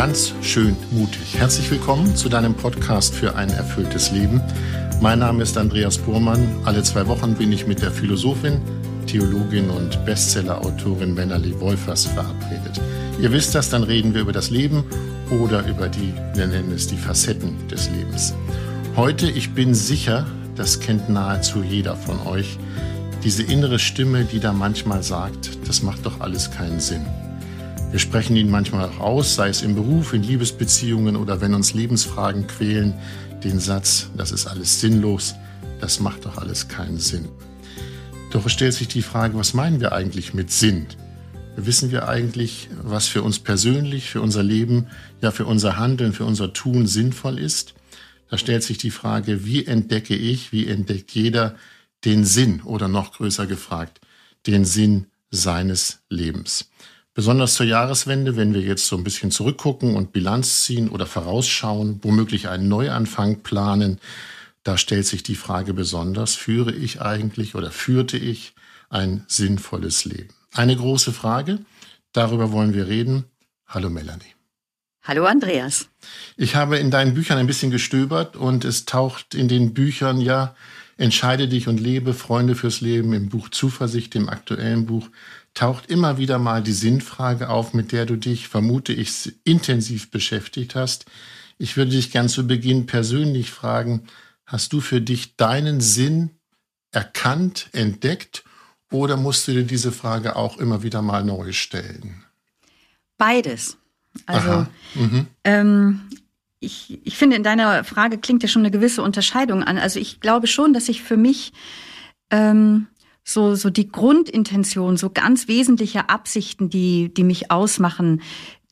ganz schön mutig. Herzlich willkommen zu deinem Podcast für ein erfülltes Leben. Mein Name ist Andreas Burmann. Alle zwei Wochen bin ich mit der Philosophin, Theologin und Bestsellerautorin Wennerli Wolfers verabredet. Ihr wisst das, dann reden wir über das Leben oder über die, wir nennen es die Facetten des Lebens. Heute, ich bin sicher, das kennt nahezu jeder von euch, diese innere Stimme, die da manchmal sagt, das macht doch alles keinen Sinn. Wir sprechen ihn manchmal auch aus, sei es im Beruf, in Liebesbeziehungen oder wenn uns Lebensfragen quälen, den Satz, das ist alles sinnlos, das macht doch alles keinen Sinn. Doch es stellt sich die Frage, was meinen wir eigentlich mit Sinn? Wissen wir eigentlich, was für uns persönlich, für unser Leben, ja für unser Handeln, für unser Tun sinnvoll ist? Da stellt sich die Frage, wie entdecke ich, wie entdeckt jeder den Sinn oder noch größer gefragt, den Sinn seines Lebens. Besonders zur Jahreswende, wenn wir jetzt so ein bisschen zurückgucken und Bilanz ziehen oder vorausschauen, womöglich einen Neuanfang planen, da stellt sich die Frage besonders, führe ich eigentlich oder führte ich ein sinnvolles Leben? Eine große Frage, darüber wollen wir reden. Hallo Melanie. Hallo Andreas. Ich habe in deinen Büchern ein bisschen gestöbert und es taucht in den Büchern ja Entscheide dich und lebe, Freunde fürs Leben, im Buch Zuversicht, im aktuellen Buch, taucht immer wieder mal die Sinnfrage auf, mit der du dich, vermute ich, intensiv beschäftigt hast. Ich würde dich gern zu Beginn persönlich fragen, hast du für dich deinen Sinn erkannt, entdeckt oder musst du dir diese Frage auch immer wieder mal neu stellen? Beides. Also mhm. ähm, ich, ich finde, in deiner Frage klingt ja schon eine gewisse Unterscheidung an. Also ich glaube schon, dass ich für mich ähm, so, so die Grundintention, so ganz wesentliche Absichten, die, die mich ausmachen,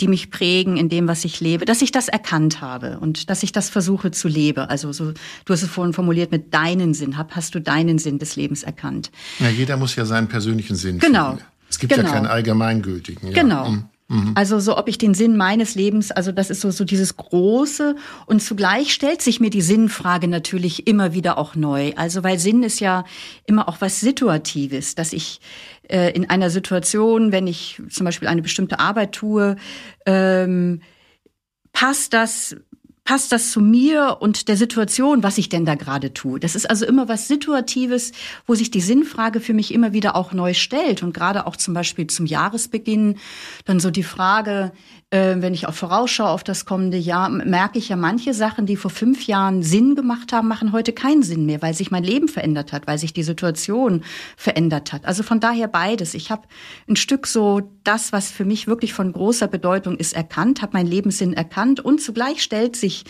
die mich prägen in dem, was ich lebe, dass ich das erkannt habe und dass ich das versuche zu leben. Also so, du hast es vorhin formuliert mit deinen Sinn. Hab, hast du deinen Sinn des Lebens erkannt? Ja, jeder muss ja seinen persönlichen Sinn genau. finden. Es gibt genau. ja keinen allgemeingültigen. Ja. Genau. Mhm. Also so, ob ich den Sinn meines Lebens, also das ist so, so dieses Große. Und zugleich stellt sich mir die Sinnfrage natürlich immer wieder auch neu. Also weil Sinn ist ja immer auch was Situatives, dass ich äh, in einer Situation, wenn ich zum Beispiel eine bestimmte Arbeit tue, ähm, passt das passt das zu mir und der Situation, was ich denn da gerade tue? Das ist also immer was Situatives, wo sich die Sinnfrage für mich immer wieder auch neu stellt. Und gerade auch zum Beispiel zum Jahresbeginn dann so die Frage, äh, wenn ich auch vorausschaue auf das kommende Jahr, merke ich ja, manche Sachen, die vor fünf Jahren Sinn gemacht haben, machen heute keinen Sinn mehr, weil sich mein Leben verändert hat, weil sich die Situation verändert hat. Also von daher beides. Ich habe ein Stück so das, was für mich wirklich von großer Bedeutung ist, erkannt, habe meinen Lebenssinn erkannt und zugleich stellt sich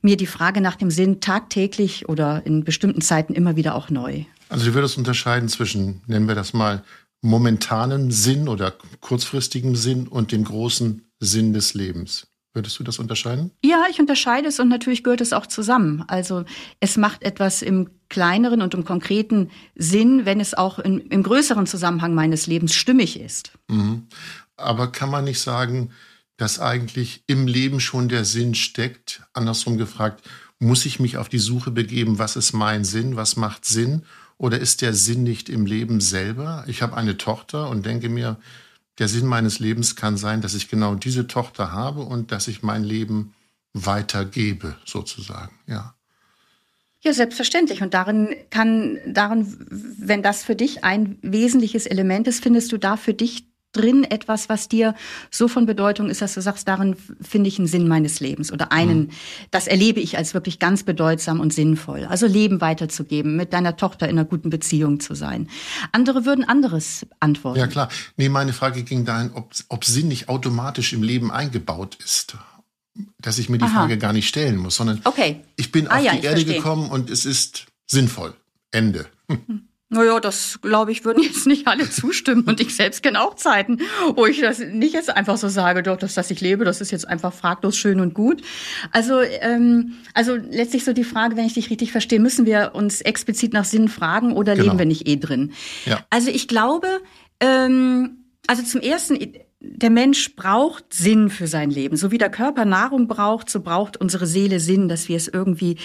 mir die Frage nach dem Sinn tagtäglich oder in bestimmten Zeiten immer wieder auch neu. Also du würdest unterscheiden zwischen, nennen wir das mal, momentanen Sinn oder kurzfristigem Sinn und dem großen Sinn des Lebens. Würdest du das unterscheiden? Ja, ich unterscheide es und natürlich gehört es auch zusammen. Also es macht etwas im kleineren und im konkreten Sinn, wenn es auch in, im größeren Zusammenhang meines Lebens stimmig ist. Mhm. Aber kann man nicht sagen, dass eigentlich im Leben schon der Sinn steckt? Andersrum gefragt, muss ich mich auf die Suche begeben, was ist mein Sinn, was macht Sinn? Oder ist der Sinn nicht im Leben selber? Ich habe eine Tochter und denke mir, der Sinn meines Lebens kann sein, dass ich genau diese Tochter habe und dass ich mein Leben weitergebe, sozusagen, ja. Ja, selbstverständlich. Und darin kann, darin, wenn das für dich ein wesentliches Element ist, findest du da für dich drin etwas, was dir so von Bedeutung ist, dass du sagst, darin finde ich einen Sinn meines Lebens oder einen, mhm. das erlebe ich als wirklich ganz bedeutsam und sinnvoll. Also Leben weiterzugeben, mit deiner Tochter in einer guten Beziehung zu sein. Andere würden anderes antworten. Ja klar. Nee, meine Frage ging dahin, ob, ob Sinn nicht automatisch im Leben eingebaut ist. Dass ich mir die Aha. Frage gar nicht stellen muss, sondern okay. ich bin ah, auf ja, die Erde verstehe. gekommen und es ist sinnvoll. Ende. Hm. Naja, das glaube ich, würden jetzt nicht alle zustimmen. Und ich selbst kenne auch Zeiten, wo ich das nicht jetzt einfach so sage, doch, dass das ich lebe, das ist jetzt einfach fraglos schön und gut. Also, ähm, also letztlich so die Frage, wenn ich dich richtig verstehe, müssen wir uns explizit nach Sinn fragen oder genau. leben wir nicht eh drin? Ja. Also ich glaube, ähm, also zum ersten, der Mensch braucht Sinn für sein Leben. So wie der Körper Nahrung braucht, so braucht unsere Seele Sinn, dass wir es irgendwie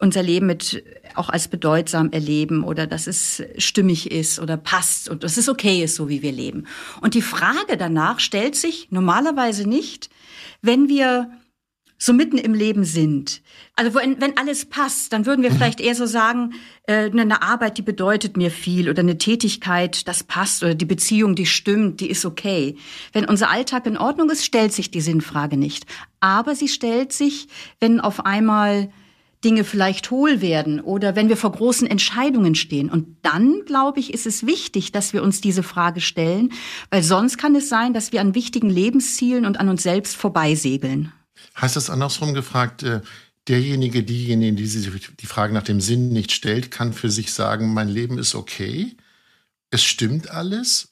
unser Leben mit auch als bedeutsam erleben oder dass es stimmig ist oder passt und dass es okay ist, so wie wir leben. Und die Frage danach stellt sich normalerweise nicht, wenn wir so mitten im Leben sind. Also wenn, wenn alles passt, dann würden wir mhm. vielleicht eher so sagen, äh, eine Arbeit, die bedeutet mir viel oder eine Tätigkeit, das passt oder die Beziehung, die stimmt, die ist okay. Wenn unser Alltag in Ordnung ist, stellt sich die Sinnfrage nicht. Aber sie stellt sich, wenn auf einmal Dinge vielleicht hohl werden oder wenn wir vor großen Entscheidungen stehen. Und dann, glaube ich, ist es wichtig, dass wir uns diese Frage stellen, weil sonst kann es sein, dass wir an wichtigen Lebenszielen und an uns selbst vorbeisegeln. Heißt das andersrum gefragt, äh, derjenige, diejenige, die sich die Frage nach dem Sinn nicht stellt, kann für sich sagen, mein Leben ist okay, es stimmt alles?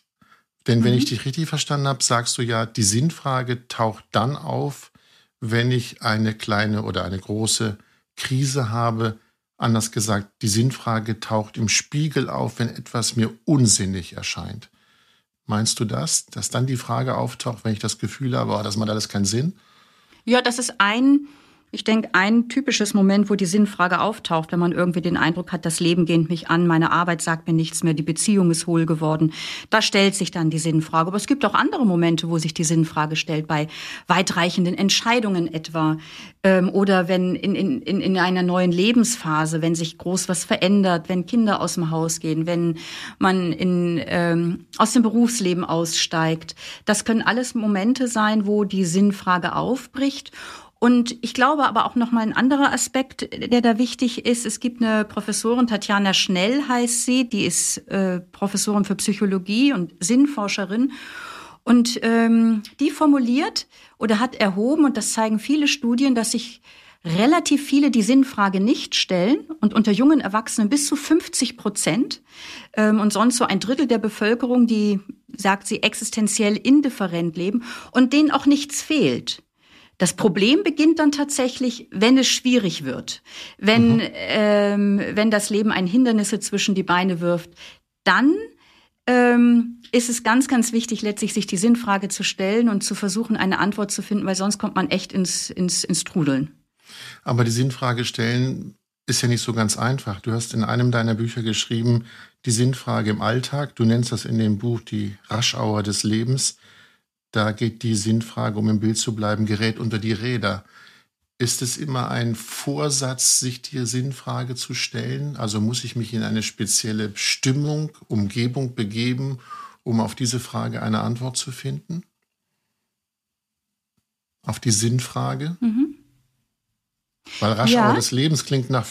Denn wenn mhm. ich dich richtig verstanden habe, sagst du ja, die Sinnfrage taucht dann auf, wenn ich eine kleine oder eine große Krise habe. Anders gesagt, die Sinnfrage taucht im Spiegel auf, wenn etwas mir unsinnig erscheint. Meinst du das, dass dann die Frage auftaucht, wenn ich das Gefühl habe, oh, das macht alles keinen Sinn? Ja, das ist ein ich denke, ein typisches Moment, wo die Sinnfrage auftaucht, wenn man irgendwie den Eindruck hat, das Leben geht mich an, meine Arbeit sagt mir nichts mehr, die Beziehung ist hohl geworden, da stellt sich dann die Sinnfrage. Aber es gibt auch andere Momente, wo sich die Sinnfrage stellt, bei weitreichenden Entscheidungen etwa ähm, oder wenn in, in, in einer neuen Lebensphase, wenn sich groß was verändert, wenn Kinder aus dem Haus gehen, wenn man in, ähm, aus dem Berufsleben aussteigt. Das können alles Momente sein, wo die Sinnfrage aufbricht. Und ich glaube aber auch noch mal ein anderer Aspekt, der da wichtig ist. Es gibt eine Professorin, Tatjana Schnell heißt sie, die ist äh, Professorin für Psychologie und Sinnforscherin. Und ähm, die formuliert oder hat erhoben, und das zeigen viele Studien, dass sich relativ viele die Sinnfrage nicht stellen und unter jungen Erwachsenen bis zu 50 Prozent ähm, und sonst so ein Drittel der Bevölkerung, die, sagt sie, existenziell indifferent leben und denen auch nichts fehlt. Das Problem beginnt dann tatsächlich, wenn es schwierig wird, wenn, mhm. ähm, wenn das Leben ein Hindernisse zwischen die Beine wirft. Dann ähm, ist es ganz, ganz wichtig, letztlich sich die Sinnfrage zu stellen und zu versuchen, eine Antwort zu finden, weil sonst kommt man echt ins, ins, ins Trudeln. Aber die Sinnfrage stellen ist ja nicht so ganz einfach. Du hast in einem deiner Bücher geschrieben, die Sinnfrage im Alltag. Du nennst das in dem Buch die Raschauer des Lebens. Da geht die Sinnfrage, um im Bild zu bleiben, gerät unter die Räder. Ist es immer ein Vorsatz, sich die Sinnfrage zu stellen? Also muss ich mich in eine spezielle Stimmung, Umgebung begeben, um auf diese Frage eine Antwort zu finden? Auf die Sinnfrage? Mhm. Weil Raschauer ja. des Lebens klingt nach,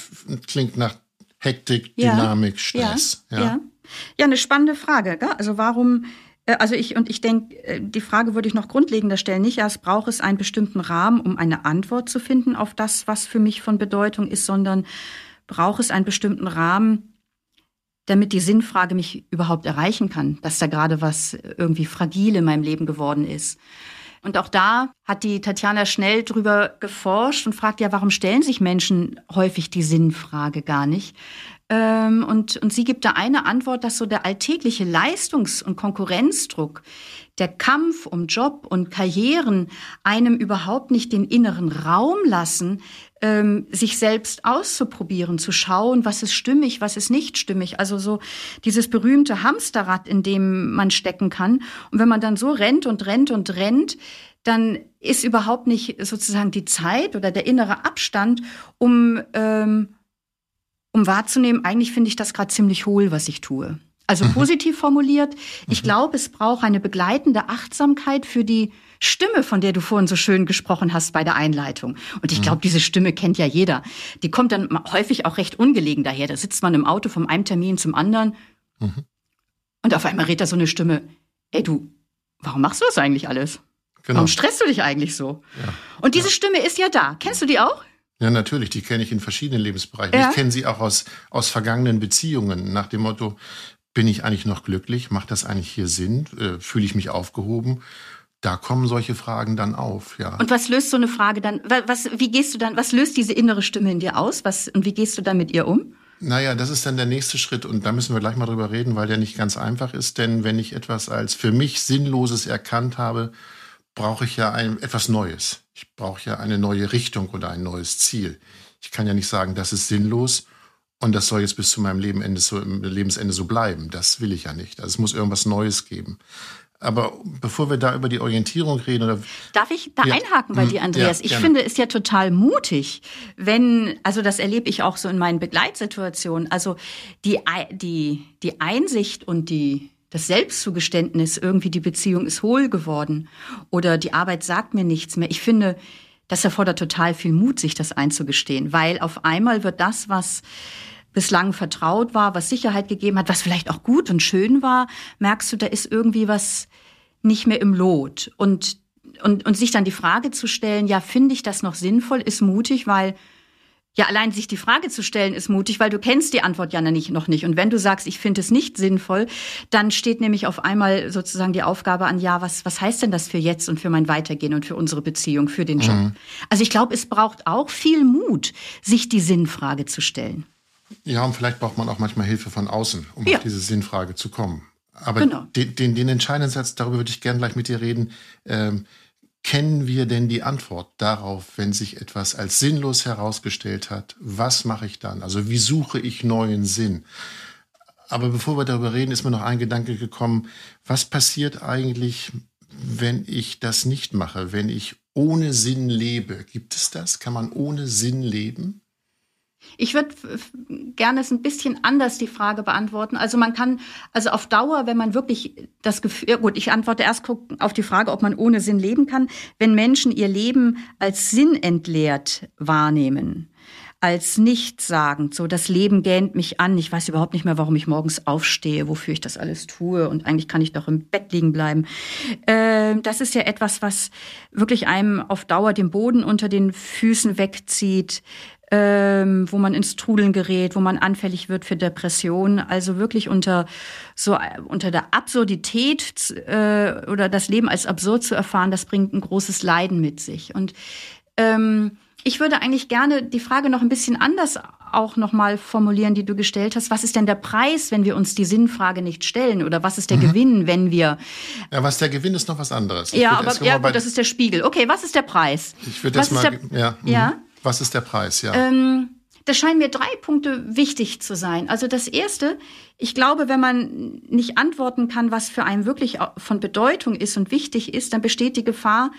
klingt nach Hektik, ja. Dynamik, Stress. Ja. ja. Ja. eine spannende Frage. Gell? Also warum also ich und ich denke, äh, die Frage würde ich noch grundlegender stellen. Nicht erst braucht es einen bestimmten Rahmen, um eine Antwort zu finden auf das, was für mich von Bedeutung ist, sondern braucht es einen bestimmten Rahmen, damit die Sinnfrage mich überhaupt erreichen kann, dass da gerade was irgendwie fragil in meinem Leben geworden ist. Und auch da hat die Tatjana schnell drüber geforscht und fragt ja, warum stellen sich Menschen häufig die Sinnfrage gar nicht? Ähm, und, und sie gibt da eine Antwort, dass so der alltägliche Leistungs- und Konkurrenzdruck, der Kampf um Job und Karrieren einem überhaupt nicht den inneren Raum lassen, ähm, sich selbst auszuprobieren, zu schauen, was ist stimmig, was ist nicht stimmig. Also so dieses berühmte Hamsterrad, in dem man stecken kann. Und wenn man dann so rennt und rennt und rennt, dann ist überhaupt nicht sozusagen die Zeit oder der innere Abstand, um ähm, um wahrzunehmen, eigentlich finde ich das gerade ziemlich hohl, was ich tue. Also mhm. positiv formuliert, ich mhm. glaube, es braucht eine begleitende Achtsamkeit für die Stimme, von der du vorhin so schön gesprochen hast bei der Einleitung. Und ich glaube, mhm. diese Stimme kennt ja jeder. Die kommt dann häufig auch recht ungelegen daher. Da sitzt man im Auto vom einem Termin zum anderen mhm. und auf einmal redet da so eine Stimme, ey du, warum machst du das eigentlich alles? Genau. Warum stresst du dich eigentlich so? Ja. Und diese ja. Stimme ist ja da. Kennst du die auch? Ja, natürlich, die kenne ich in verschiedenen Lebensbereichen. Ja. Ich kenne sie auch aus, aus vergangenen Beziehungen, nach dem Motto, bin ich eigentlich noch glücklich? Macht das eigentlich hier Sinn? Äh, Fühle ich mich aufgehoben? Da kommen solche Fragen dann auf, ja. Und was löst so eine Frage dann? Was, wie gehst du dann, was löst diese innere Stimme in dir aus? Was, und wie gehst du dann mit ihr um? Naja, das ist dann der nächste Schritt und da müssen wir gleich mal drüber reden, weil der nicht ganz einfach ist. Denn wenn ich etwas als für mich Sinnloses erkannt habe, brauche ich ja ein, etwas Neues. Ich brauche ja eine neue Richtung oder ein neues Ziel. Ich kann ja nicht sagen, das ist sinnlos und das soll jetzt bis zu meinem Lebensende so, Lebensende so bleiben. Das will ich ja nicht. Also es muss irgendwas Neues geben. Aber bevor wir da über die Orientierung reden, oder darf ich da ja. einhaken bei dir, Andreas? Ja, ich finde es ja total mutig, wenn, also das erlebe ich auch so in meinen Begleitsituationen. Also die die die Einsicht und die das Selbstzugeständnis, irgendwie die Beziehung ist hohl geworden oder die Arbeit sagt mir nichts mehr. Ich finde, das erfordert total viel Mut, sich das einzugestehen, weil auf einmal wird das, was bislang vertraut war, was Sicherheit gegeben hat, was vielleicht auch gut und schön war, merkst du, da ist irgendwie was nicht mehr im Lot. Und, und, und sich dann die Frage zu stellen, ja, finde ich das noch sinnvoll, ist mutig, weil ja, allein sich die Frage zu stellen ist mutig, weil du kennst die Antwort ja nicht, noch nicht. Und wenn du sagst, ich finde es nicht sinnvoll, dann steht nämlich auf einmal sozusagen die Aufgabe an, ja, was, was heißt denn das für jetzt und für mein Weitergehen und für unsere Beziehung, für den Job? Mhm. Also ich glaube, es braucht auch viel Mut, sich die Sinnfrage zu stellen. Ja, und vielleicht braucht man auch manchmal Hilfe von außen, um ja. auf diese Sinnfrage zu kommen. Aber genau. den, den, den entscheidenden Satz, darüber würde ich gerne gleich mit dir reden. Ähm, kennen wir denn die Antwort darauf, wenn sich etwas als sinnlos herausgestellt hat? Was mache ich dann? Also wie suche ich neuen Sinn? Aber bevor wir darüber reden, ist mir noch ein Gedanke gekommen. Was passiert eigentlich, wenn ich das nicht mache, wenn ich ohne Sinn lebe? Gibt es das? Kann man ohne Sinn leben? Ich würde gerne es ein bisschen anders die Frage beantworten. Also man kann, also auf Dauer, wenn man wirklich das Gefühl, ja gut, ich antworte erst auf die Frage, ob man ohne Sinn leben kann, wenn Menschen ihr Leben als sinnentleert wahrnehmen, als nichtssagend, so das Leben gähnt mich an, ich weiß überhaupt nicht mehr, warum ich morgens aufstehe, wofür ich das alles tue und eigentlich kann ich doch im Bett liegen bleiben. Äh, das ist ja etwas, was wirklich einem auf Dauer den Boden unter den Füßen wegzieht, ähm, wo man ins Trudeln gerät, wo man anfällig wird für Depressionen. Also wirklich unter so unter der Absurdität äh, oder das Leben als absurd zu erfahren, das bringt ein großes Leiden mit sich. Und ähm, ich würde eigentlich gerne die Frage noch ein bisschen anders auch noch mal formulieren, die du gestellt hast. Was ist denn der Preis, wenn wir uns die Sinnfrage nicht stellen? Oder was ist der mhm. Gewinn, wenn wir... Ja, was der Gewinn ist noch was anderes. Ich ja, aber ja, gut, das ist der Spiegel. Okay, was ist der Preis? Ich würde das mal... Der, ja, mhm. ja? Was ist der Preis, ja? Ähm, da scheinen mir drei Punkte wichtig zu sein. Also das erste, ich glaube, wenn man nicht antworten kann, was für einen wirklich von Bedeutung ist und wichtig ist, dann besteht die Gefahr,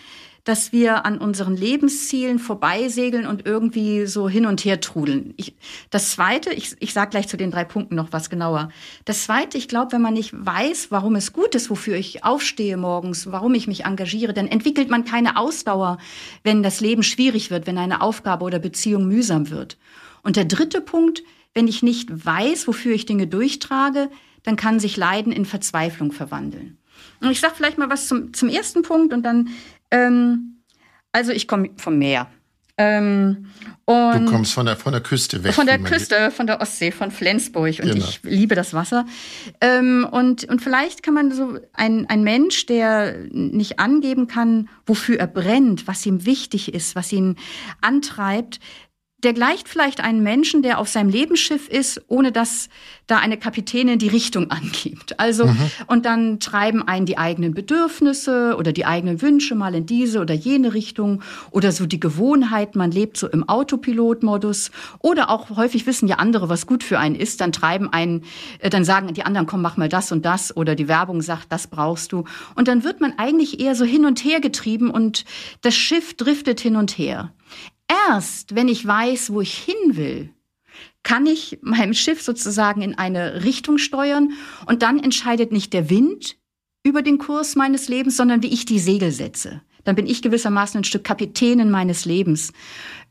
dass wir an unseren Lebenszielen vorbeisegeln und irgendwie so hin und her trudeln. Ich, das Zweite, ich, ich sage gleich zu den drei Punkten noch was genauer. Das Zweite, ich glaube, wenn man nicht weiß, warum es gut ist, wofür ich aufstehe morgens, warum ich mich engagiere, dann entwickelt man keine Ausdauer, wenn das Leben schwierig wird, wenn eine Aufgabe oder Beziehung mühsam wird. Und der dritte Punkt, wenn ich nicht weiß, wofür ich Dinge durchtrage, dann kann sich Leiden in Verzweiflung verwandeln. Und ich sage vielleicht mal was zum, zum ersten Punkt und dann ähm, also ich komme vom Meer. Ähm, du kommst von der, von der Küste weg. Von der Küste, von der Ostsee, von Flensburg. Und genau. ich liebe das Wasser. Ähm, und, und vielleicht kann man so ein, ein Mensch, der nicht angeben kann, wofür er brennt, was ihm wichtig ist, was ihn antreibt, der gleicht vielleicht einen Menschen, der auf seinem Lebensschiff ist, ohne dass da eine Kapitänin die Richtung angibt. Also, mhm. und dann treiben einen die eigenen Bedürfnisse oder die eigenen Wünsche mal in diese oder jene Richtung oder so die Gewohnheit, man lebt so im Autopilotmodus oder auch häufig wissen ja andere, was gut für einen ist, dann treiben einen, äh, dann sagen die anderen, komm, mach mal das und das oder die Werbung sagt, das brauchst du. Und dann wird man eigentlich eher so hin und her getrieben und das Schiff driftet hin und her. Erst wenn ich weiß, wo ich hin will, kann ich meinem Schiff sozusagen in eine Richtung steuern und dann entscheidet nicht der Wind über den Kurs meines Lebens, sondern wie ich die Segel setze. Dann bin ich gewissermaßen ein Stück Kapitänin meines Lebens.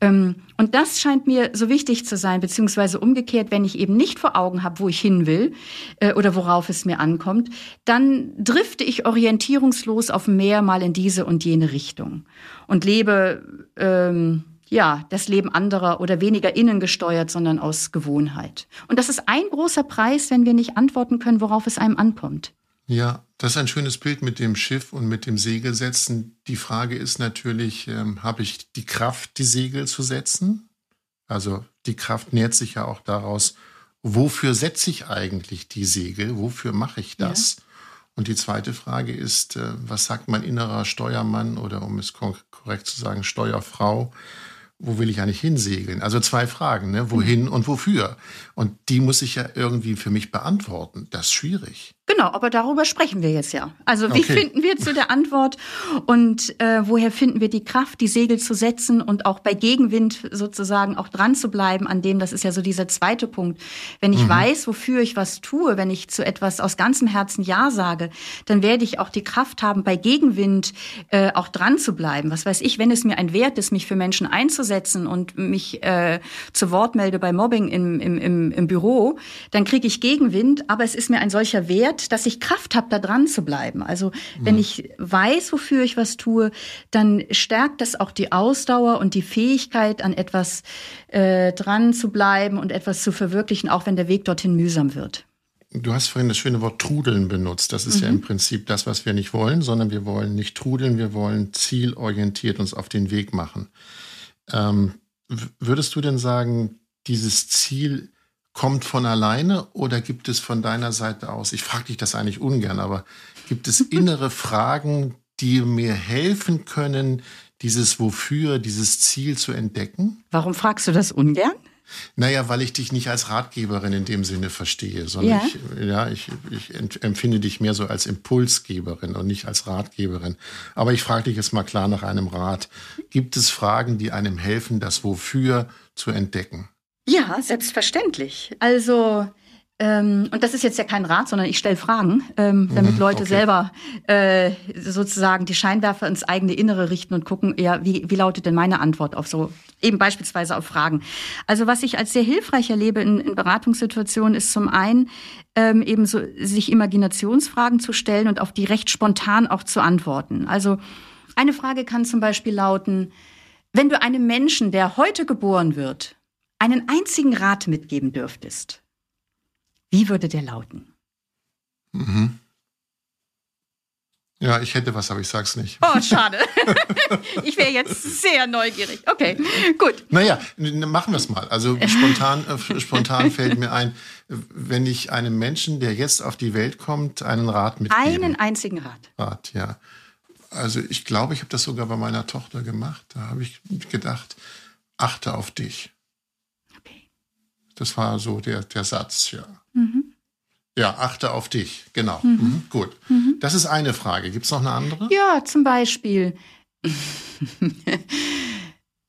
Ähm, und das scheint mir so wichtig zu sein, beziehungsweise umgekehrt, wenn ich eben nicht vor Augen habe, wo ich hin will äh, oder worauf es mir ankommt, dann drifte ich orientierungslos auf dem Meer mal in diese und jene Richtung und lebe ähm, ja, das Leben anderer oder weniger innen gesteuert, sondern aus Gewohnheit. Und das ist ein großer Preis, wenn wir nicht antworten können, worauf es einem ankommt. Ja, das ist ein schönes Bild mit dem Schiff und mit dem Segel setzen. Die Frage ist natürlich, ähm, habe ich die Kraft, die Segel zu setzen? Also die Kraft nährt sich ja auch daraus, wofür setze ich eigentlich die Segel? Wofür mache ich das? Ja. Und die zweite Frage ist, äh, was sagt mein innerer Steuermann oder um es korrekt zu sagen, Steuerfrau? Wo will ich eigentlich hinsegeln? Also zwei Fragen, ne? wohin mhm. und wofür? Und die muss ich ja irgendwie für mich beantworten. Das ist schwierig. Genau, aber darüber sprechen wir jetzt ja. Also wie okay. finden wir zu der Antwort und äh, woher finden wir die Kraft, die Segel zu setzen und auch bei Gegenwind sozusagen auch dran zu bleiben an dem, das ist ja so dieser zweite Punkt. Wenn ich mhm. weiß, wofür ich was tue, wenn ich zu etwas aus ganzem Herzen Ja sage, dann werde ich auch die Kraft haben, bei Gegenwind äh, auch dran zu bleiben. Was weiß ich, wenn es mir ein Wert ist, mich für Menschen einzusetzen und mich äh, zu Wort melde bei Mobbing im, im, im, im Büro, dann kriege ich Gegenwind, aber es ist mir ein solcher Wert, Wert, dass ich Kraft habe, da dran zu bleiben. Also wenn mhm. ich weiß, wofür ich was tue, dann stärkt das auch die Ausdauer und die Fähigkeit, an etwas äh, dran zu bleiben und etwas zu verwirklichen, auch wenn der Weg dorthin mühsam wird. Du hast vorhin das schöne Wort trudeln benutzt. Das ist mhm. ja im Prinzip das, was wir nicht wollen, sondern wir wollen nicht trudeln, wir wollen zielorientiert uns auf den Weg machen. Ähm, würdest du denn sagen, dieses Ziel kommt von alleine oder gibt es von deiner Seite aus, ich frage dich das eigentlich ungern, aber gibt es innere Fragen, die mir helfen können, dieses Wofür, dieses Ziel zu entdecken? Warum fragst du das ungern? Naja, weil ich dich nicht als Ratgeberin in dem Sinne verstehe, sondern ja. ich, ja, ich, ich empfinde dich mehr so als Impulsgeberin und nicht als Ratgeberin. Aber ich frage dich jetzt mal klar nach einem Rat. Gibt es Fragen, die einem helfen, das Wofür zu entdecken? Ja, selbstverständlich. Also ähm, und das ist jetzt ja kein Rat, sondern ich stelle Fragen, ähm, damit mhm, Leute okay. selber äh, sozusagen die Scheinwerfer ins eigene Innere richten und gucken, ja, wie, wie lautet denn meine Antwort auf so, eben beispielsweise auf Fragen. Also was ich als sehr hilfreich erlebe in, in Beratungssituationen, ist zum einen ähm, eben so, sich Imaginationsfragen zu stellen und auf die recht spontan auch zu antworten. Also eine Frage kann zum Beispiel lauten, wenn du einem Menschen, der heute geboren wird, einen einzigen Rat mitgeben dürftest, wie würde der lauten? Mhm. Ja, ich hätte was, aber ich sag's nicht. Oh, schade. ich wäre jetzt sehr neugierig. Okay, gut. Naja, machen wir es mal. Also spontan, äh, spontan fällt mir ein, wenn ich einem Menschen, der jetzt auf die Welt kommt, einen Rat mitgebe. Einen einzigen Rat. Rat, ja. Also ich glaube, ich habe das sogar bei meiner Tochter gemacht. Da habe ich gedacht, achte auf dich. Das war so der, der Satz, ja. Mhm. Ja, achte auf dich, genau. Mhm. Mhm, gut. Mhm. Das ist eine Frage. Gibt es noch eine andere? Ja, zum Beispiel.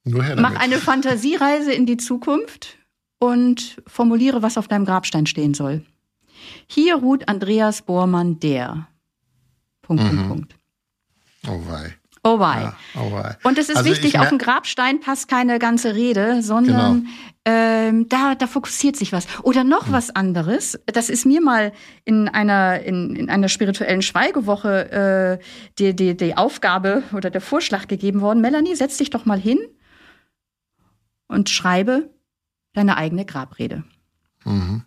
Nur her damit. Mach eine Fantasiereise in die Zukunft und formuliere, was auf deinem Grabstein stehen soll. Hier ruht Andreas Bormann, der. Punkt, Punkt, mhm. Punkt. Oh wei. Oh wei. Ja, oh wei. Und es ist also wichtig, auf dem Grabstein passt keine ganze Rede, sondern genau. ähm, da, da fokussiert sich was. Oder noch hm. was anderes. Das ist mir mal in einer, in, in einer spirituellen Schweigewoche äh, die, die, die Aufgabe oder der Vorschlag gegeben worden. Melanie, setz dich doch mal hin und schreibe deine eigene Grabrede. Mhm.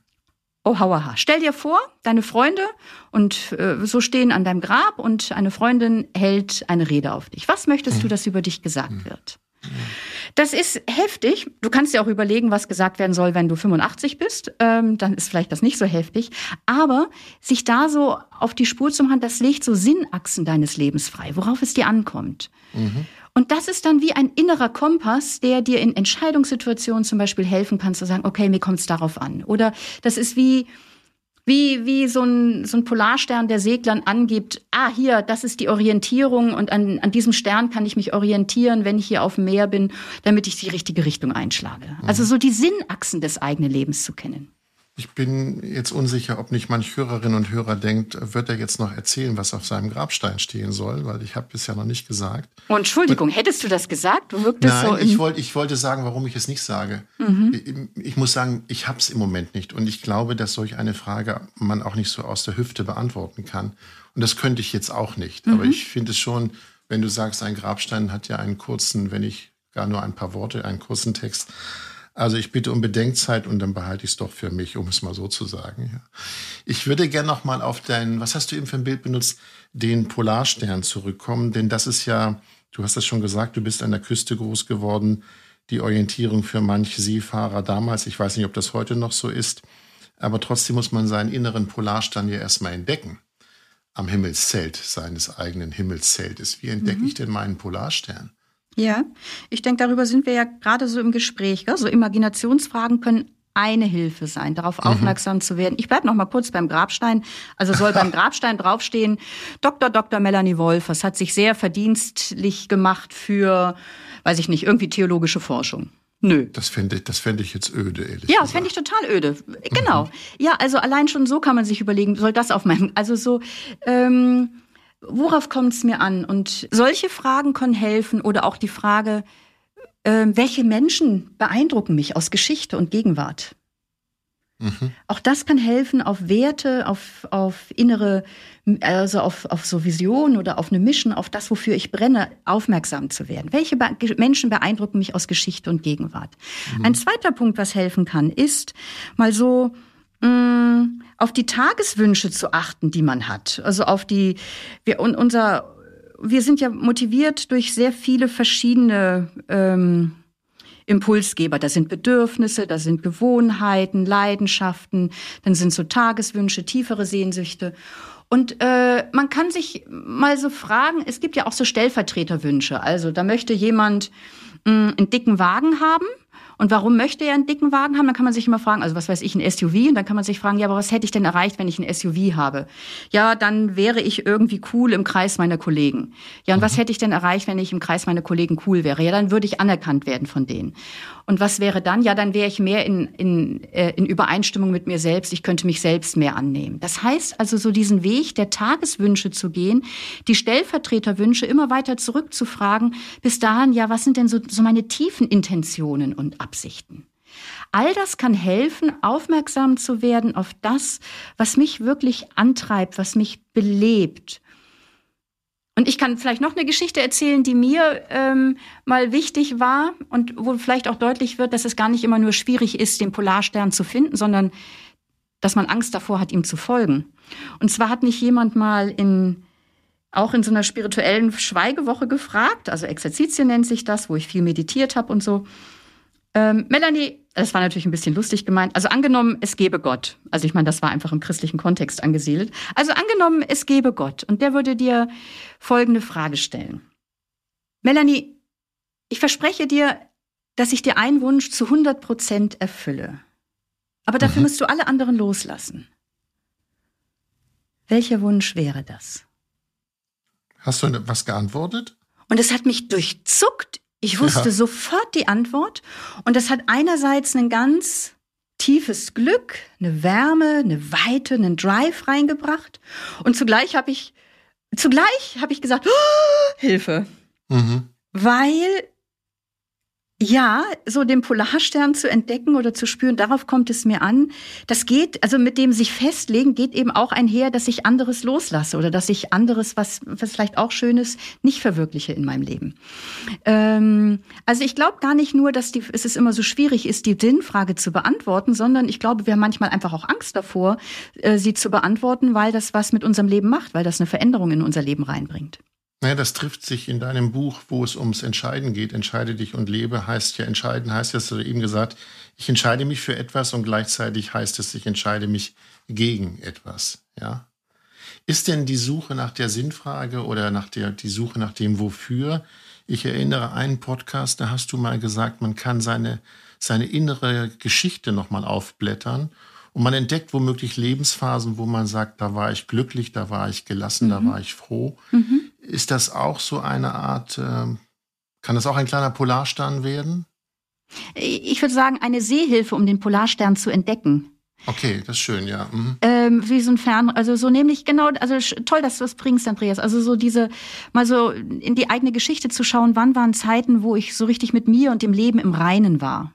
Oh, hauaha. Stell dir vor, deine Freunde und äh, so stehen an deinem Grab und eine Freundin hält eine Rede auf dich. Was möchtest mhm. du, dass über dich gesagt mhm. wird? Das ist heftig. Du kannst dir auch überlegen, was gesagt werden soll, wenn du 85 bist. Ähm, dann ist vielleicht das nicht so heftig. Aber sich da so auf die Spur zu machen, das legt so Sinnachsen deines Lebens frei, worauf es dir ankommt. Mhm. Und das ist dann wie ein innerer Kompass, der dir in Entscheidungssituationen zum Beispiel helfen kann, zu sagen, okay, mir kommt es darauf an. Oder das ist wie, wie, wie so ein, so ein Polarstern, der Seglern angibt, ah, hier, das ist die Orientierung und an, an diesem Stern kann ich mich orientieren, wenn ich hier auf dem Meer bin, damit ich die richtige Richtung einschlage. Also so die Sinnachsen des eigenen Lebens zu kennen. Ich bin jetzt unsicher, ob nicht manch Hörerin und Hörer denkt, wird er jetzt noch erzählen, was auf seinem Grabstein stehen soll, weil ich habe bisher noch nicht gesagt. Oh, Entschuldigung, und, hättest du das gesagt? Du wirktest nein, so ich, wollt, ich wollte sagen, warum ich es nicht sage. Mhm. Ich, ich, muss sagen, ich habe es im Moment nicht. Und ich glaube, dass solch eine Frage man auch nicht so aus der Hüfte beantworten kann. Und das könnte ich jetzt auch nicht. Mhm. Aber ich finde es schon, wenn du sagst, ein Grabstein hat ja einen kurzen, wenn ich gar nur ein paar Worte, einen kurzen Text also ich bitte um Bedenkzeit und dann behalte ich es doch für mich, um es mal so zu sagen. Ja. Ich würde gerne noch mal auf deinen, was hast du eben für ein Bild benutzt, den Polarstern zurückkommen, denn das ist ja, du hast das schon gesagt, du bist an der Küste groß geworden, die Orientierung für manche Seefahrer damals, ich weiß nicht, ob das heute noch so ist, aber trotzdem muss man seinen inneren Polarstern ja erstmal entdecken am Himmelszelt seines eigenen Himmelszeltes. Wie entdecke mhm. ich denn meinen Polarstern? Ja, ich denke, darüber sind wir ja gerade so im Gespräch. Gell? So Imaginationsfragen können eine Hilfe sein, darauf mhm. aufmerksam zu werden. Ich bleib noch mal kurz beim Grabstein. Also soll beim Grabstein draufstehen, Dr. Dr. Melanie Wolfers hat sich sehr verdienstlich gemacht für, weiß ich nicht, irgendwie theologische Forschung. Nö. Das fände ich, das fände ich jetzt öde, ehrlich Ja, das fände ich total öde. Genau. Mhm. Ja, also allein schon so kann man sich überlegen, soll das auf meinem, also so, ähm, worauf kommt es mir an? Und solche Fragen können helfen oder auch die Frage, äh, welche Menschen beeindrucken mich aus Geschichte und Gegenwart? Mhm. Auch das kann helfen, auf Werte, auf, auf innere, also auf, auf so Visionen oder auf eine Mission, auf das, wofür ich brenne, aufmerksam zu werden. Welche Be Menschen beeindrucken mich aus Geschichte und Gegenwart? Mhm. Ein zweiter Punkt, was helfen kann, ist mal so, mh, auf die Tageswünsche zu achten, die man hat. Also auf die, wir, unser, wir sind ja motiviert durch sehr viele verschiedene ähm, Impulsgeber. Da sind Bedürfnisse, da sind Gewohnheiten, Leidenschaften, dann sind so Tageswünsche, tiefere Sehnsüchte. Und äh, man kann sich mal so fragen, es gibt ja auch so Stellvertreterwünsche. Also da möchte jemand mh, mm, einen dicken Wagen haben und warum möchte er einen dicken Wagen haben? Dann kann man sich immer fragen, also was weiß ich, ein SUV. Und dann kann man sich fragen, ja, aber was hätte ich denn erreicht, wenn ich ein SUV habe? Ja, dann wäre ich irgendwie cool im Kreis meiner Kollegen. Ja, und mhm. was hätte ich denn erreicht, wenn ich im Kreis meiner Kollegen cool wäre? Ja, dann würde ich anerkannt werden von denen. Und was wäre dann? Ja, dann wäre ich mehr in, in, äh, in Übereinstimmung mit mir selbst. Ich könnte mich selbst mehr annehmen. Das heißt also, so diesen Weg der Tageswünsche zu gehen, die Stellvertreterwünsche immer weiter zurückzufragen, bis dahin, ja, was sind denn so, so meine tiefen Intentionen und Absichten? All das kann helfen, aufmerksam zu werden auf das, was mich wirklich antreibt, was mich belebt und ich kann vielleicht noch eine Geschichte erzählen, die mir ähm, mal wichtig war und wo vielleicht auch deutlich wird, dass es gar nicht immer nur schwierig ist, den Polarstern zu finden, sondern dass man Angst davor hat, ihm zu folgen. Und zwar hat mich jemand mal in auch in so einer spirituellen Schweigewoche gefragt, also Exerzitien nennt sich das, wo ich viel meditiert habe und so. Ähm, Melanie, das war natürlich ein bisschen lustig gemeint. Also angenommen, es gäbe Gott. Also ich meine, das war einfach im christlichen Kontext angesiedelt. Also angenommen, es gäbe Gott und der würde dir folgende Frage stellen. Melanie, ich verspreche dir, dass ich dir einen Wunsch zu 100 Prozent erfülle. Aber dafür mhm. musst du alle anderen loslassen. Welcher Wunsch wäre das? Hast du was geantwortet? Und es hat mich durchzuckt ich wusste ja. sofort die Antwort und das hat einerseits ein ganz tiefes Glück, eine Wärme, eine Weite, einen Drive reingebracht und zugleich habe ich zugleich habe ich gesagt, oh, Hilfe. Mhm. Weil ja, so den Polarstern zu entdecken oder zu spüren, darauf kommt es mir an. Das geht, also mit dem sich festlegen, geht eben auch einher, dass ich anderes loslasse oder dass ich anderes, was, was vielleicht auch schön ist, nicht verwirkliche in meinem Leben. Ähm, also ich glaube gar nicht nur, dass die, es ist immer so schwierig ist, die Sinnfrage zu beantworten, sondern ich glaube, wir haben manchmal einfach auch Angst davor, äh, sie zu beantworten, weil das was mit unserem Leben macht, weil das eine Veränderung in unser Leben reinbringt. Naja, das trifft sich in deinem Buch, wo es ums Entscheiden geht. Entscheide dich und lebe heißt ja entscheiden, heißt ja, hast du eben gesagt, ich entscheide mich für etwas und gleichzeitig heißt es, ich entscheide mich gegen etwas, ja. Ist denn die Suche nach der Sinnfrage oder nach der, die Suche nach dem Wofür? Ich erinnere einen Podcast, da hast du mal gesagt, man kann seine, seine innere Geschichte nochmal aufblättern und man entdeckt womöglich Lebensphasen, wo man sagt, da war ich glücklich, da war ich gelassen, mhm. da war ich froh. Mhm. Ist das auch so eine Art, äh, kann das auch ein kleiner Polarstern werden? Ich würde sagen, eine Seehilfe, um den Polarstern zu entdecken. Okay, das ist schön, ja. Mhm. Ähm, wie so ein Fern, also so nämlich genau, also toll, dass du das bringst, Andreas. Also so diese, mal so in die eigene Geschichte zu schauen, wann waren Zeiten, wo ich so richtig mit mir und dem Leben im Reinen war.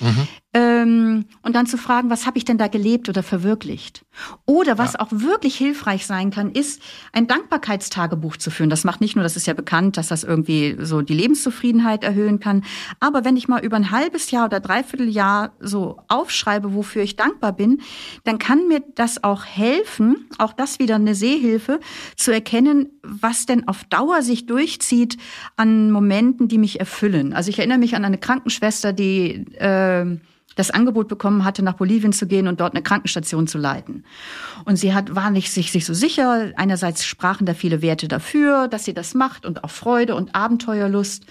Mhm. Ähm, und dann zu fragen, was habe ich denn da gelebt oder verwirklicht? Oder was ja. auch wirklich hilfreich sein kann, ist ein Dankbarkeitstagebuch zu führen. Das macht nicht nur, das ist ja bekannt, dass das irgendwie so die Lebenszufriedenheit erhöhen kann. Aber wenn ich mal über ein halbes Jahr oder dreiviertel Jahr so aufschreibe, wofür ich dankbar bin, dann kann mir das auch helfen, auch das wieder eine Sehhilfe, zu erkennen, was denn auf Dauer sich durchzieht an Momenten, die mich erfüllen. Also ich erinnere mich an eine Krankenschwester, die äh, das Angebot bekommen hatte, nach Bolivien zu gehen und dort eine Krankenstation zu leiten. Und sie hat, war nicht sich, sich so sicher. Einerseits sprachen da viele Werte dafür, dass sie das macht und auch Freude und Abenteuerlust.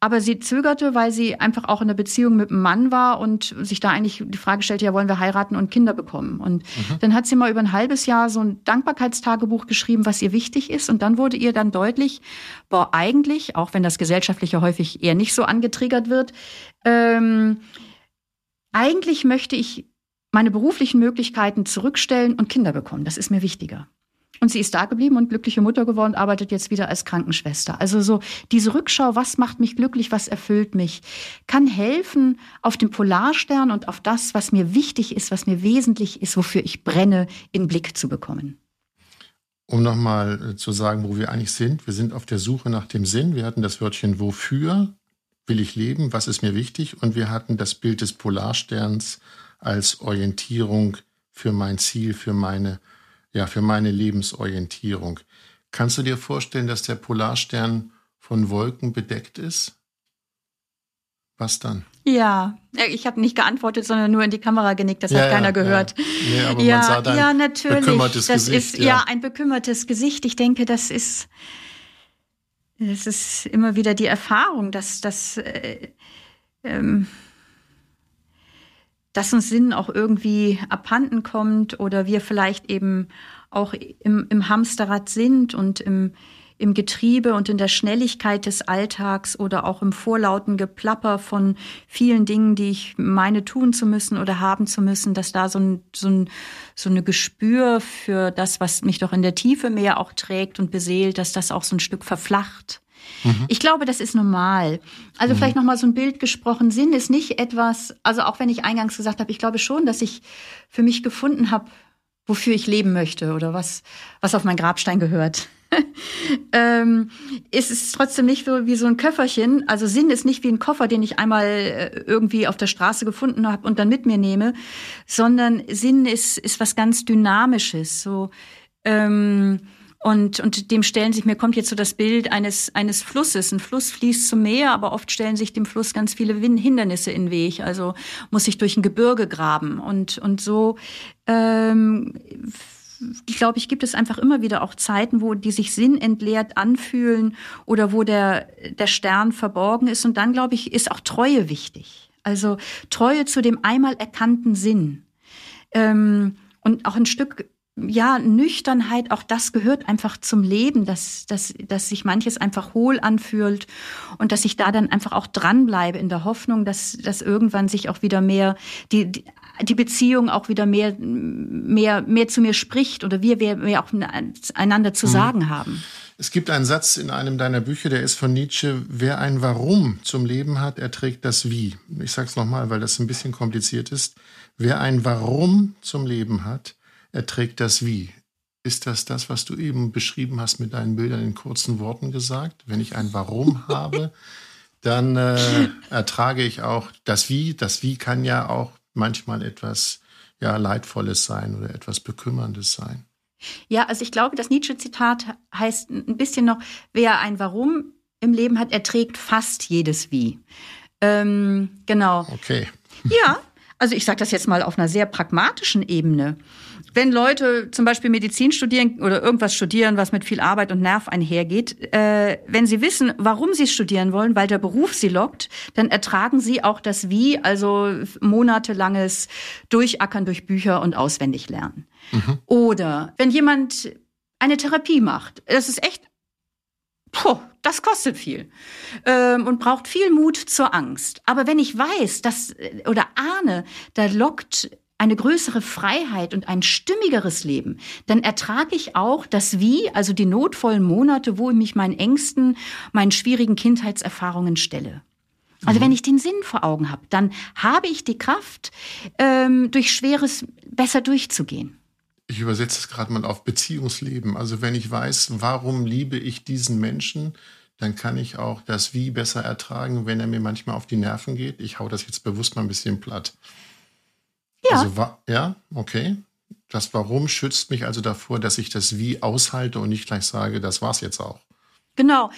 Aber sie zögerte, weil sie einfach auch in einer Beziehung mit einem Mann war und sich da eigentlich die Frage stellte, ja, wollen wir heiraten und Kinder bekommen? Und mhm. dann hat sie mal über ein halbes Jahr so ein Dankbarkeitstagebuch geschrieben, was ihr wichtig ist. Und dann wurde ihr dann deutlich, boah, eigentlich, auch wenn das Gesellschaftliche häufig eher nicht so angetriggert wird, ähm, eigentlich möchte ich meine beruflichen Möglichkeiten zurückstellen und Kinder bekommen. Das ist mir wichtiger. Und sie ist da geblieben und glückliche Mutter geworden, arbeitet jetzt wieder als Krankenschwester. Also so diese Rückschau, was macht mich glücklich, was erfüllt mich, kann helfen, auf den Polarstern und auf das, was mir wichtig ist, was mir wesentlich ist, wofür ich brenne, in Blick zu bekommen. Um nochmal äh, zu sagen, wo wir eigentlich sind. Wir sind auf der Suche nach dem Sinn. Wir hatten das Wörtchen wofür will ich leben, was ist mir wichtig. Und wir hatten das Bild des Polarsterns als Orientierung für mein Ziel, für meine, ja, für meine Lebensorientierung. Kannst du dir vorstellen, dass der Polarstern von Wolken bedeckt ist? Was dann? Ja, ich habe nicht geantwortet, sondern nur in die Kamera genickt. Das ja, hat keiner ja, gehört. Ja, nee, aber ja, man sah dann ja, natürlich. Bekümmertes das Gesicht, ist ja ein bekümmertes Gesicht. Ich denke, das ist es ist immer wieder die Erfahrung, dass, dass, äh, ähm, dass uns Sinn auch irgendwie abhanden kommt oder wir vielleicht eben auch im, im Hamsterrad sind und im, im Getriebe und in der Schnelligkeit des Alltags oder auch im vorlauten Geplapper von vielen Dingen, die ich meine tun zu müssen oder haben zu müssen, dass da so ein, so ein so eine Gespür für das, was mich doch in der Tiefe mehr auch trägt und beseelt, dass das auch so ein Stück verflacht. Mhm. Ich glaube, das ist normal. Also mhm. vielleicht noch mal so ein Bild gesprochen. Sinn ist nicht etwas, also auch wenn ich eingangs gesagt habe, ich glaube schon, dass ich für mich gefunden habe, wofür ich leben möchte oder was, was auf mein Grabstein gehört. ähm, ist es trotzdem nicht so wie so ein Köfferchen. Also Sinn ist nicht wie ein Koffer, den ich einmal äh, irgendwie auf der Straße gefunden habe und dann mit mir nehme, sondern Sinn ist, ist was ganz Dynamisches. So, ähm, und, und dem stellen sich, mir kommt jetzt so das Bild eines, eines Flusses. Ein Fluss fließt zum Meer, aber oft stellen sich dem Fluss ganz viele Hindernisse in den Weg. Also muss ich durch ein Gebirge graben. Und, und so, ähm, glaube ich, gibt es einfach immer wieder auch Zeiten, wo die sich sinnentleert anfühlen oder wo der, der Stern verborgen ist. Und dann, glaube ich, ist auch Treue wichtig. Also Treue zu dem einmal erkannten Sinn. Ähm, und auch ein Stück ja, Nüchternheit, auch das gehört einfach zum Leben, dass, dass, dass sich manches einfach hohl anfühlt und dass ich da dann einfach auch dranbleibe in der Hoffnung, dass, dass irgendwann sich auch wieder mehr, die, die Beziehung auch wieder mehr, mehr, mehr zu mir spricht oder wir mehr, mehr auch einander zu mhm. sagen haben. Es gibt einen Satz in einem deiner Bücher, der ist von Nietzsche, wer ein Warum zum Leben hat, erträgt das Wie. Ich sage es nochmal, weil das ein bisschen kompliziert ist. Wer ein Warum zum Leben hat, erträgt das wie? Ist das das, was du eben beschrieben hast mit deinen Bildern in kurzen Worten gesagt? Wenn ich ein Warum habe, dann äh, ertrage ich auch das Wie. Das Wie kann ja auch manchmal etwas ja, Leidvolles sein oder etwas Bekümmerndes sein. Ja, also ich glaube, das Nietzsche-Zitat heißt ein bisschen noch, wer ein Warum im Leben hat, erträgt fast jedes Wie. Ähm, genau. Okay. Ja, also ich sage das jetzt mal auf einer sehr pragmatischen Ebene. Wenn Leute zum Beispiel Medizin studieren oder irgendwas studieren, was mit viel Arbeit und Nerv einhergeht, äh, wenn sie wissen, warum sie studieren wollen, weil der Beruf sie lockt, dann ertragen sie auch das Wie, also monatelanges Durchackern durch Bücher und auswendig lernen. Mhm. Oder wenn jemand eine Therapie macht, das ist echt Puh, das kostet viel ähm, und braucht viel Mut zur Angst. Aber wenn ich weiß, dass oder ahne, da lockt eine größere Freiheit und ein stimmigeres Leben, dann ertrage ich auch das Wie, also die notvollen Monate, wo ich mich meinen Ängsten, meinen schwierigen Kindheitserfahrungen stelle. Also mhm. wenn ich den Sinn vor Augen habe, dann habe ich die Kraft, ähm, durch Schweres besser durchzugehen ich übersetze es gerade mal auf Beziehungsleben. Also wenn ich weiß, warum liebe ich diesen Menschen, dann kann ich auch das Wie besser ertragen, wenn er mir manchmal auf die Nerven geht. Ich hau das jetzt bewusst mal ein bisschen platt. Ja. Also, ja, okay. Das Warum schützt mich also davor, dass ich das Wie aushalte und nicht gleich sage, das war's jetzt auch. Genau.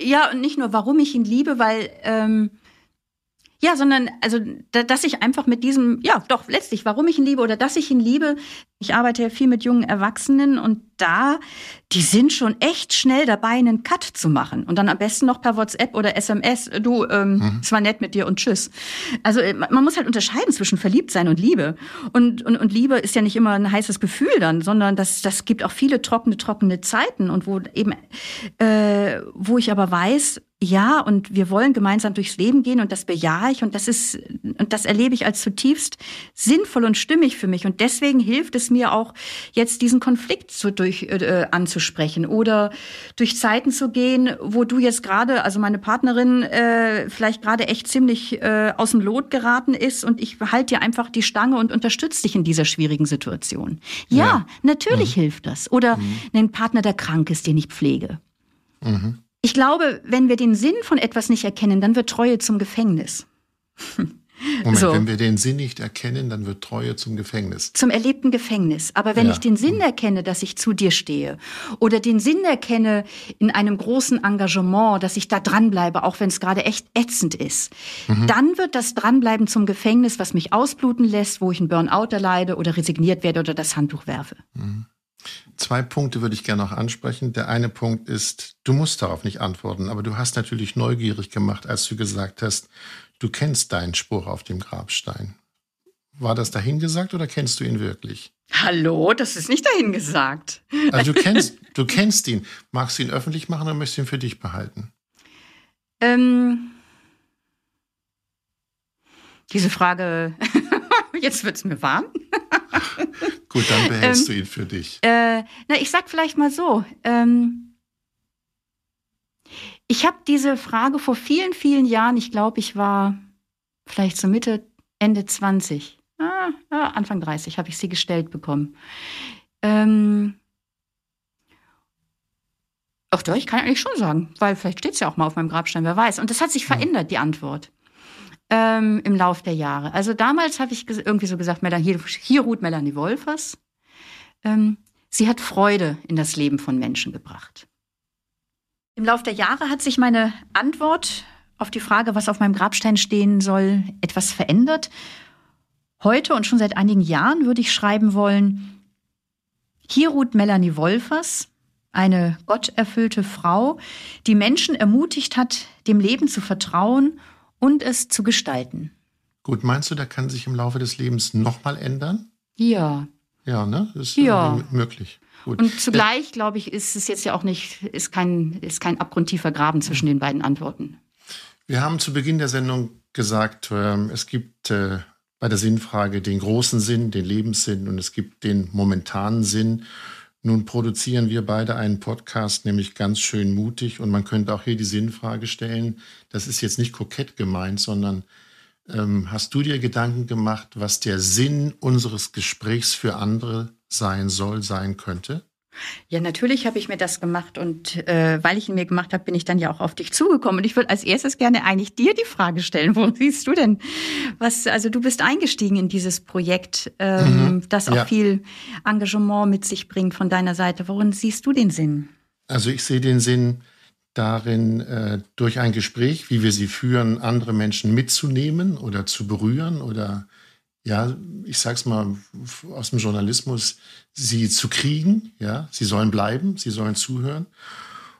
Ja, und nicht nur, warum ich ihn liebe, weil ähm, Ja, sondern also, dass ich einfach mit diesem, ja, doch letztlich, warum ich ihn liebe oder dass ich ihn liebe. Ich arbeite ja viel mit jungen Erwachsenen und da, die sind schon echt schnell dabei, einen Cut zu machen und dann am besten noch per WhatsApp oder SMS. Du, ähm, mhm. es war nett mit dir und tschüss. Also äh, man muss halt unterscheiden zwischen Verliebtsein und Liebe. Und, und, und Liebe ist ja nicht immer ein heißes Gefühl dann, sondern das, das gibt auch viele trockene, trockene Zeiten und wo eben, äh, wo ich aber weiß, ja, und wir wollen gemeinsam durchs Leben gehen und das bejahe ich und das ist, und das erlebe ich als zutiefst sinnvoll und stimmig für mich. Und deswegen hilft es mir auch, jetzt diesen Konflikt zu durch, äh, anzusprechen oder durch Zeiten zu gehen, wo du jetzt gerade, also meine Partnerin, äh, vielleicht gerade echt ziemlich äh, aus dem Lot geraten ist und ich halte dir einfach die Stange und unterstütze dich in dieser schwierigen Situation. Ja, ja. natürlich mhm. hilft das. Oder mhm. einen Partner, der krank ist, den ich pflege. Mhm. Ich glaube, wenn wir den Sinn von etwas nicht erkennen, dann wird Treue zum Gefängnis. Moment, so. wenn wir den Sinn nicht erkennen, dann wird Treue zum Gefängnis. Zum erlebten Gefängnis. Aber wenn ja. ich den Sinn erkenne, dass ich zu dir stehe, oder den Sinn erkenne in einem großen Engagement, dass ich da dranbleibe, auch wenn es gerade echt ätzend ist, mhm. dann wird das Dranbleiben zum Gefängnis, was mich ausbluten lässt, wo ich einen Burnout erleide oder resigniert werde oder das Handtuch werfe. Mhm. Zwei Punkte würde ich gerne noch ansprechen. Der eine Punkt ist, du musst darauf nicht antworten, aber du hast natürlich neugierig gemacht, als du gesagt hast, du kennst deinen Spruch auf dem Grabstein. War das dahingesagt oder kennst du ihn wirklich? Hallo, das ist nicht dahingesagt. Also du kennst, du kennst ihn. Magst du ihn öffentlich machen oder möchtest du ihn für dich behalten? Ähm, diese Frage, jetzt wird es mir warm. Gut, dann behältst ähm, du ihn für dich. Äh, na, ich sag vielleicht mal so. Ähm, ich habe diese Frage vor vielen, vielen Jahren, ich glaube, ich war vielleicht so Mitte, Ende 20, ah, Anfang 30, habe ich sie gestellt bekommen. Ähm, Ach doch, ich kann eigentlich schon sagen, weil vielleicht steht es ja auch mal auf meinem Grabstein, wer weiß. Und das hat sich verändert, die Antwort ähm, im Lauf der Jahre. Also damals habe ich irgendwie so gesagt, hier, hier ruht Melanie Wolfers. Ähm, sie hat Freude in das Leben von Menschen gebracht. Im Lauf der Jahre hat sich meine Antwort auf die Frage, was auf meinem Grabstein stehen soll, etwas verändert. Heute und schon seit einigen Jahren würde ich schreiben wollen, hier ruht Melanie Wolfers, eine gotterfüllte Frau, die Menschen ermutigt hat, dem Leben zu vertrauen und es zu gestalten. Gut, meinst du, da kann sich im Laufe des Lebens nochmal ändern? Ja. Ja, ne? Das ist ja. möglich. Gut. Und zugleich, glaube ich, ist es jetzt ja auch nicht, ist kein, ist kein abgrundtiefer Graben zwischen den beiden Antworten. Wir haben zu Beginn der Sendung gesagt, ähm, es gibt äh, bei der Sinnfrage den großen Sinn, den Lebenssinn und es gibt den momentanen Sinn. Nun produzieren wir beide einen Podcast, nämlich ganz schön mutig. Und man könnte auch hier die Sinnfrage stellen. Das ist jetzt nicht kokett gemeint, sondern ähm, hast du dir Gedanken gemacht, was der Sinn unseres Gesprächs für andere sein soll, sein könnte? Ja, natürlich habe ich mir das gemacht und äh, weil ich ihn mir gemacht habe, bin ich dann ja auch auf dich zugekommen. Und ich würde als erstes gerne eigentlich dir die Frage stellen: Wo siehst du denn, was? Also du bist eingestiegen in dieses Projekt, ähm, mhm, das auch ja. viel Engagement mit sich bringt von deiner Seite. Worin siehst du den Sinn? Also ich sehe den Sinn darin, äh, durch ein Gespräch, wie wir sie führen, andere Menschen mitzunehmen oder zu berühren oder ja, ich sag's mal aus dem Journalismus, sie zu kriegen, ja, sie sollen bleiben, sie sollen zuhören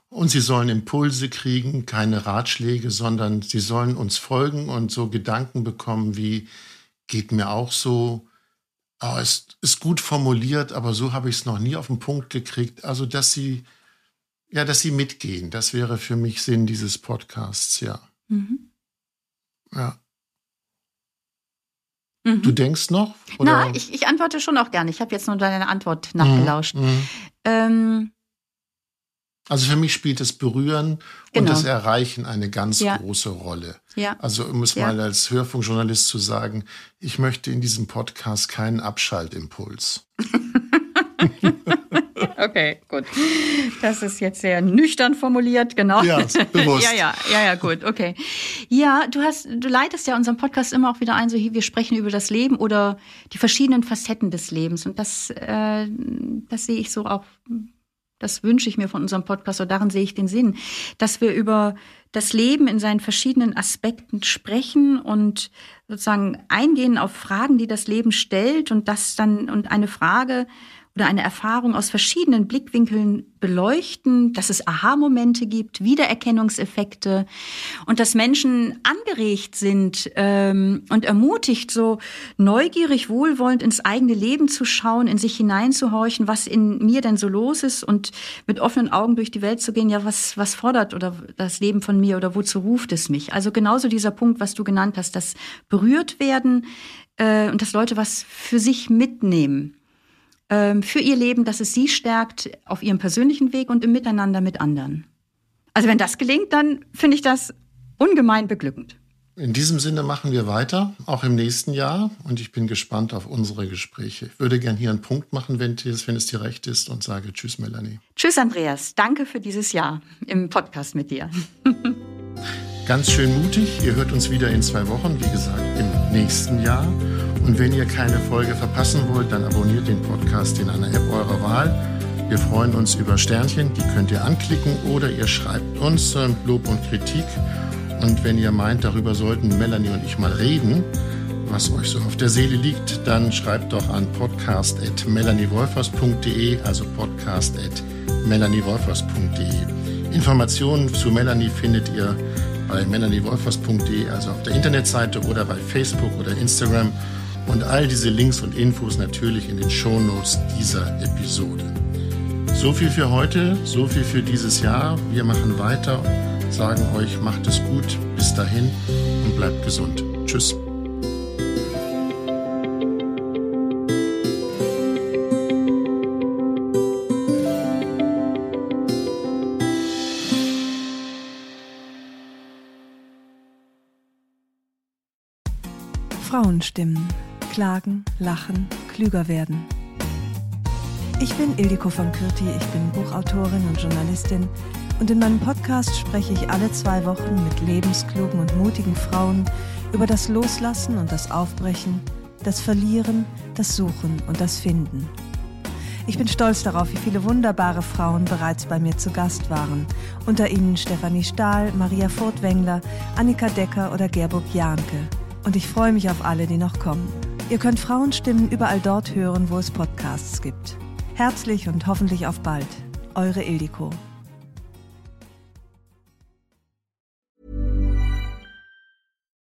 und sie sollen Impulse kriegen, keine Ratschläge, sondern sie sollen uns folgen und so Gedanken bekommen wie geht mir auch so, oh, es ist gut formuliert, aber so habe ich es noch nie auf den Punkt gekriegt. Also, dass sie, ja, dass sie mitgehen, das wäre für mich Sinn dieses Podcasts, ja. Mhm. Ja. Mhm. Du denkst noch? Oder? Na, ich, ich antworte schon auch gerne. Ich habe jetzt nur deine Antwort nachgelauscht. Mhm. mhm. Ähm, also für mich spielt das Berühren genau. und das Erreichen eine ganz ja. große Rolle. Ja. Also um es ja. mal als Hörfunkjournalist zu sagen, ich möchte in diesem Podcast keinen Abschaltimpuls. okay, gut. Das ist jetzt sehr nüchtern formuliert, genau. Ja, bewusst. ja, ja, ja, ja, gut, okay. Ja, du hast, du leitest ja unseren Podcast immer auch wieder ein, so hier, wir sprechen über das Leben oder die verschiedenen Facetten des Lebens. Und das, äh, das sehe ich so auch Das wünsche ich mir von unserem Podcast und darin sehe ich den Sinn, dass wir über das Leben in seinen verschiedenen Aspekten sprechen und sozusagen eingehen auf Fragen, die das Leben stellt und das dann und eine Frage oder eine Erfahrung aus verschiedenen Blickwinkeln beleuchten, dass es Aha-Momente gibt, Wiedererkennungseffekte und dass Menschen angeregt sind ähm, und ermutigt, so neugierig, wohlwollend ins eigene Leben zu schauen, in sich hineinzuhorchen, was in mir denn so los ist und mit offenen Augen durch die Welt zu gehen, ja, was, was fordert oder das Leben von mir oder wozu ruft es mich? Also genauso dieser Punkt, was du genannt hast, das berührt werden äh, und dass Leute was für sich mitnehmen für ihr Leben, dass es sie stärkt auf ihrem persönlichen Weg und im Miteinander mit anderen. Also wenn das gelingt, dann finde ich das ungemein beglückend. In diesem Sinne machen wir weiter, auch im nächsten Jahr. Und ich bin gespannt auf unsere Gespräche. Ich würde gern hier einen Punkt machen, wenn wenn es dir recht ist, und sage Tschüss, Melanie. Tschüss, Andreas. Danke für dieses Jahr im Podcast mit dir. Ganz schön mutig. Ihr hört uns wieder in zwei Wochen, wie gesagt, im nächsten Jahr. Und wenn ihr keine Folge verpassen wollt, dann abonniert den Podcast in einer App eurer Wahl. Wir freuen uns über Sternchen, die könnt ihr anklicken oder ihr schreibt uns äh, Lob und Kritik. Und wenn ihr meint, darüber sollten Melanie und ich mal reden, was euch so auf der Seele liegt, dann schreibt doch an podcast.melaniewolfers.de, also podcast.melaniewolfers.de. Informationen zu Melanie findet ihr bei melaniewolfers.de, also auf der Internetseite oder bei Facebook oder Instagram und all diese Links und Infos natürlich in den Shownotes dieser Episode. So viel für heute, so viel für dieses Jahr. Wir machen weiter, sagen euch, macht es gut, bis dahin und bleibt gesund. Tschüss. Frauenstimmen klagen, lachen, klüger werden. Ich bin Ildiko von Kürti, ich bin Buchautorin und Journalistin und in meinem Podcast spreche ich alle zwei Wochen mit lebensklugen und mutigen Frauen über das Loslassen und das Aufbrechen, das Verlieren, das Suchen und das Finden. Ich bin stolz darauf, wie viele wunderbare Frauen bereits bei mir zu Gast waren. Unter ihnen Stefanie Stahl, Maria Furtwängler, Annika Decker oder Gerburg Jahnke. Und ich freue mich auf alle, die noch kommen. Ihr könnt Frauenstimmen überall dort hören, wo es Podcasts gibt. Herzlich und hoffentlich auf bald. Eure Ildiko.